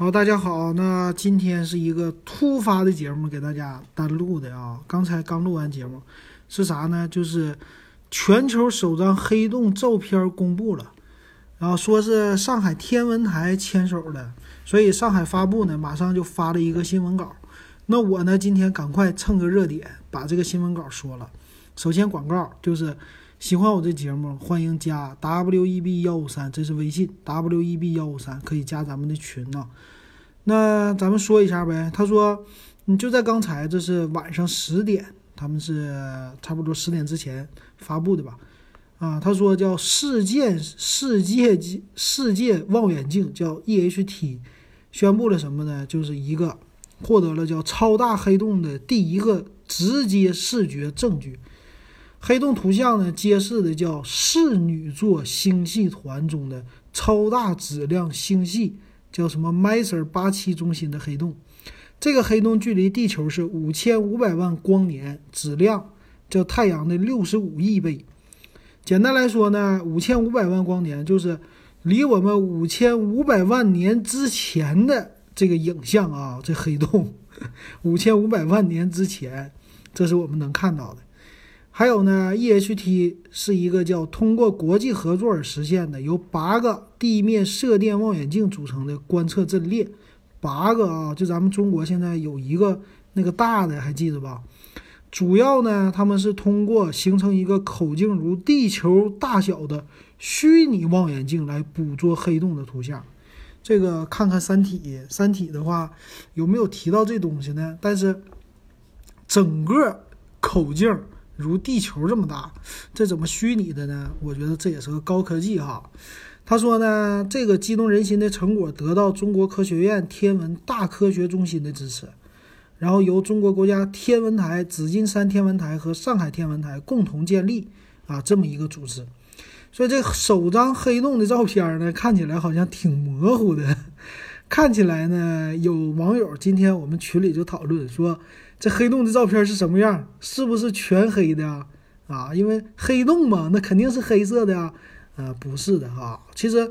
好，大家好，那今天是一个突发的节目，给大家单录的啊。刚才刚录完节目，是啥呢？就是全球首张黑洞照片公布了，然后说是上海天文台牵手的，所以上海发布呢，马上就发了一个新闻稿。那我呢，今天赶快蹭个热点，把这个新闻稿说了。首先广告就是。喜欢我这节目，欢迎加 w e b 幺五三，这是微信 w e b 幺五三，可以加咱们的群呢。那咱们说一下呗。他说，你就在刚才，这是晚上十点，他们是差不多十点之前发布的吧？啊，他说叫世界世界级世界望远镜，叫 EHT，宣布了什么呢？就是一个获得了叫超大黑洞的第一个直接视觉证据。黑洞图像呢，揭示的叫室女座星系团中的超大质量星系，叫什么 Messier 八七中心的黑洞。这个黑洞距离地球是五千五百万光年，质量叫太阳的六十五亿倍。简单来说呢，五千五百万光年就是离我们五千五百万年之前的这个影像啊，这黑洞五千五百万年之前，这是我们能看到的。还有呢，EHT 是一个叫通过国际合作而实现的，由八个地面射电望远镜组成的观测阵列。八个啊，就咱们中国现在有一个那个大的，还记得吧？主要呢，他们是通过形成一个口径如地球大小的虚拟望远镜来捕捉黑洞的图像。这个看看《三体》，《三体》的话有没有提到这东西呢？但是整个口径。如地球这么大，这怎么虚拟的呢？我觉得这也是个高科技哈。他说呢，这个激动人心的成果得到中国科学院天文大科学中心的支持，然后由中国国家天文台、紫金山天文台和上海天文台共同建立啊这么一个组织。所以这首张黑洞的照片呢，看起来好像挺模糊的。看起来呢，有网友今天我们群里就讨论说。这黑洞的照片是什么样？是不是全黑的啊？啊，因为黑洞嘛，那肯定是黑色的呀。啊，不是的哈。其实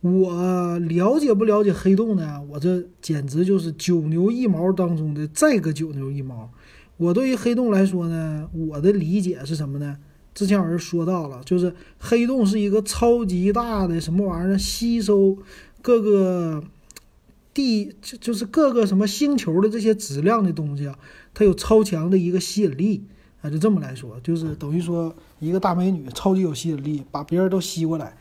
我了解不了解黑洞呢？我这简直就是九牛一毛当中的再个九牛一毛。我对于黑洞来说呢，我的理解是什么呢？之前有人说到了，就是黑洞是一个超级大的什么玩意儿，吸收各个。地就就是各个什么星球的这些质量的东西啊，它有超强的一个吸引力啊，就这么来说，就是等于说一个大美女超级有吸引力，把别人都吸过来，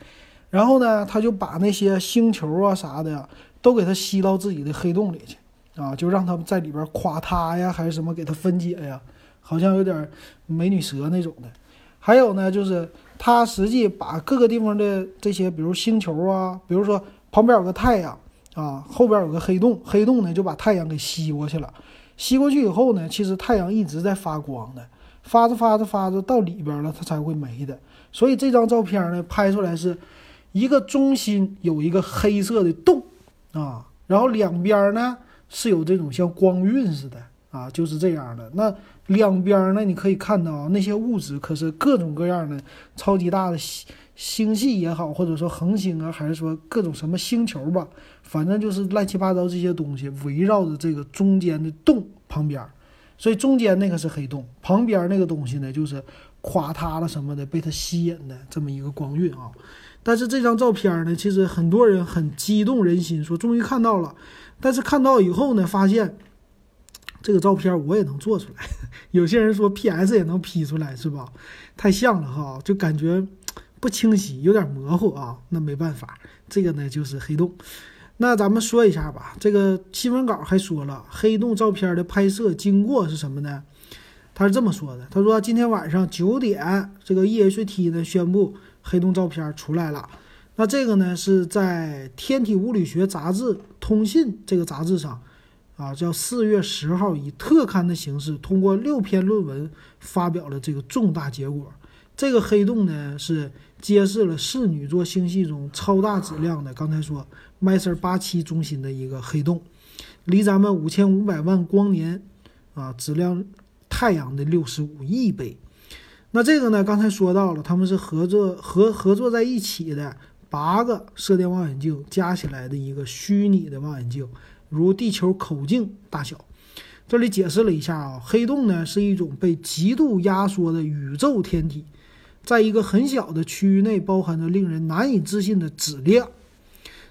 然后呢，他就把那些星球啊啥的呀都给他吸到自己的黑洞里去啊，就让他们在里边垮塌呀，还是什么给他分解呀，好像有点美女蛇那种的。还有呢，就是他实际把各个地方的这些，比如星球啊，比如说旁边有个太阳。啊，后边有个黑洞，黑洞呢就把太阳给吸过去了。吸过去以后呢，其实太阳一直在发光的，发着发着发着到里边了，它才会没的。所以这张照片呢，拍出来是一个中心有一个黑色的洞啊，然后两边呢是有这种像光晕似的啊，就是这样的。那两边呢，你可以看到那些物质可是各种各样的超级大的。星系也好，或者说恒星啊，还是说各种什么星球吧，反正就是乱七八糟这些东西围绕着这个中间的洞旁边，所以中间那个是黑洞，旁边那个东西呢就是垮塌了什么的被它吸引的这么一个光晕啊。但是这张照片呢，其实很多人很激动人心，说终于看到了。但是看到以后呢，发现这个照片我也能做出来，有些人说 PS 也能 P 出来，是吧？太像了哈，就感觉。不清晰，有点模糊啊，那没办法，这个呢就是黑洞。那咱们说一下吧，这个新闻稿还说了黑洞照片的拍摄经过是什么呢？他是这么说的，他说今天晚上九点，这个 EHT 呢宣布黑洞照片出来了。那这个呢是在《天体物理学杂志通信》这个杂志上，啊，叫四月十号以特刊的形式，通过六篇论文发表了这个重大结果。这个黑洞呢，是揭示了室女座星系中超大质量的，刚才说 Messier 八七中心的一个黑洞，离咱们五千五百万光年啊，质量太阳的六十五亿倍。那这个呢，刚才说到了，他们是合作合合作在一起的八个射电望远镜加起来的一个虚拟的望远镜，如地球口径大小。这里解释了一下啊，黑洞呢是一种被极度压缩的宇宙天体，在一个很小的区域内包含着令人难以置信的质量。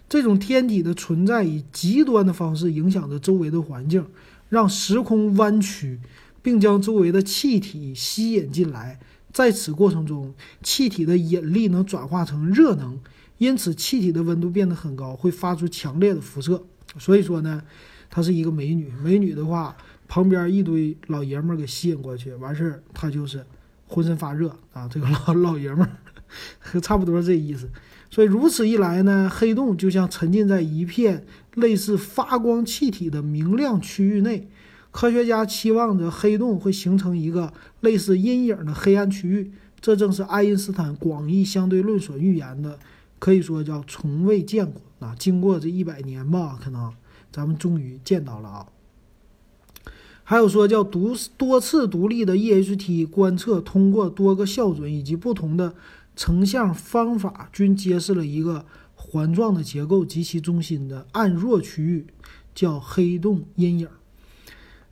这种天体的存在以极端的方式影响着周围的环境，让时空弯曲，并将周围的气体吸引进来。在此过程中，气体的引力能转化成热能，因此气体的温度变得很高，会发出强烈的辐射。所以说呢。她是一个美女，美女的话，旁边一堆老爷们儿给吸引过去，完事儿她就是浑身发热啊！这个老 老爷们儿，差不多这意思。所以如此一来呢，黑洞就像沉浸在一片类似发光气体的明亮区域内。科学家期望着黑洞会形成一个类似阴影的黑暗区域，这正是爱因斯坦广义相对论所预言的，可以说叫从未见过啊！经过这一百年吧，可能。咱们终于见到了啊！还有说叫独多次独立的 EHT 观测，通过多个校准以及不同的成像方法，均揭示了一个环状的结构及其中心的暗弱区域，叫黑洞阴影。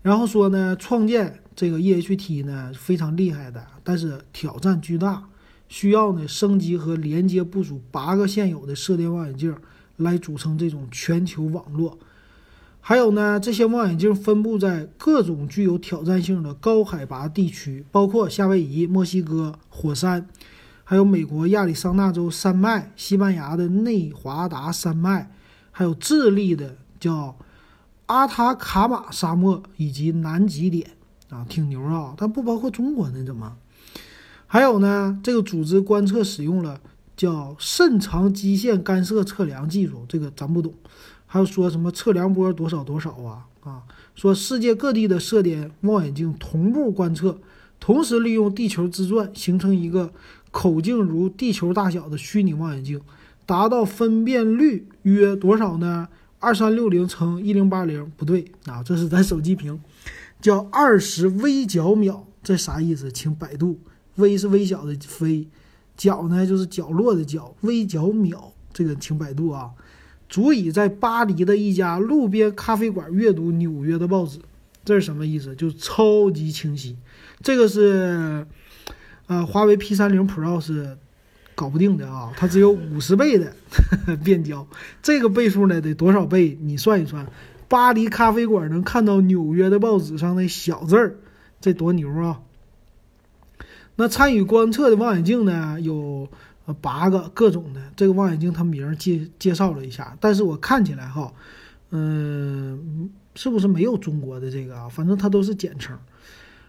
然后说呢，创建这个 EHT 呢非常厉害的，但是挑战巨大，需要呢升级和连接部署八个现有的射电望远镜来组成这种全球网络。还有呢，这些望远镜分布在各种具有挑战性的高海拔地区，包括夏威夷、墨西哥火山，还有美国亚利桑那州山脉、西班牙的内华达山脉，还有智利的叫阿塔卡马沙漠以及南极点啊，挺牛啊！但不包括中国呢，怎么？还有呢，这个组织观测使用了叫甚长基线干涉测量技术，这个咱不懂。还有说什么测量波多少多少啊啊？说世界各地的射电望远镜同步观测，同时利用地球自转形成一个口径如地球大小的虚拟望远镜，达到分辨率约多少呢？二三六零乘一零八零不对啊，这是咱手机屏，叫二十微角秒，这啥意思？请百度。微是微小的微，角呢就是角落的角，微角秒，这个请百度啊。足以在巴黎的一家路边咖啡馆阅读纽约的报纸，这是什么意思？就超级清晰。这个是，呃，华为 P 三零 Pro 是搞不定的啊，它只有五十倍的 变焦，这个倍数呢得多少倍？你算一算，巴黎咖啡馆能看到纽约的报纸上的小字儿，这多牛啊！那参与观测的望远镜呢有。呃，八个各种的这个望远镜，它名介介绍了一下，但是我看起来哈，嗯，是不是没有中国的这个啊？反正它都是简称。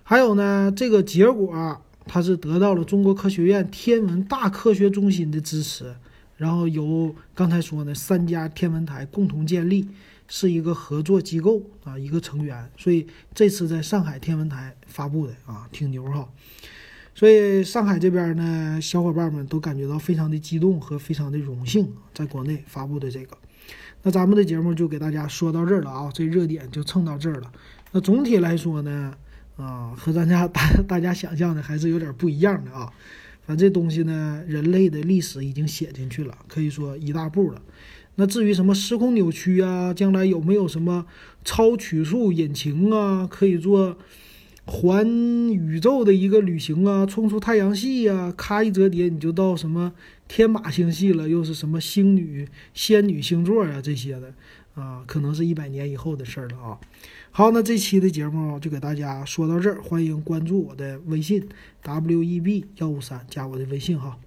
还有呢，这个结果它是得到了中国科学院天文大科学中心的支持，然后由刚才说的三家天文台共同建立，是一个合作机构啊，一个成员，所以这次在上海天文台发布的啊，挺牛哈。所以上海这边呢，小伙伴们都感觉到非常的激动和非常的荣幸，在国内发布的这个。那咱们的节目就给大家说到这儿了啊，这热点就蹭到这儿了。那总体来说呢，啊，和咱家大大家想象的还是有点不一样的啊。反正这东西呢，人类的历史已经写进去了，可以说一大步了。那至于什么时空扭曲啊，将来有没有什么超曲速引擎啊，可以做？环宇宙的一个旅行啊，冲出太阳系呀，咔一折叠你就到什么天马星系了，又是什么星女、仙女星座呀这些的啊，可能是一百年以后的事儿了啊。好，那这期的节目就给大家说到这儿，欢迎关注我的微信 w e b 幺五三，加我的微信哈。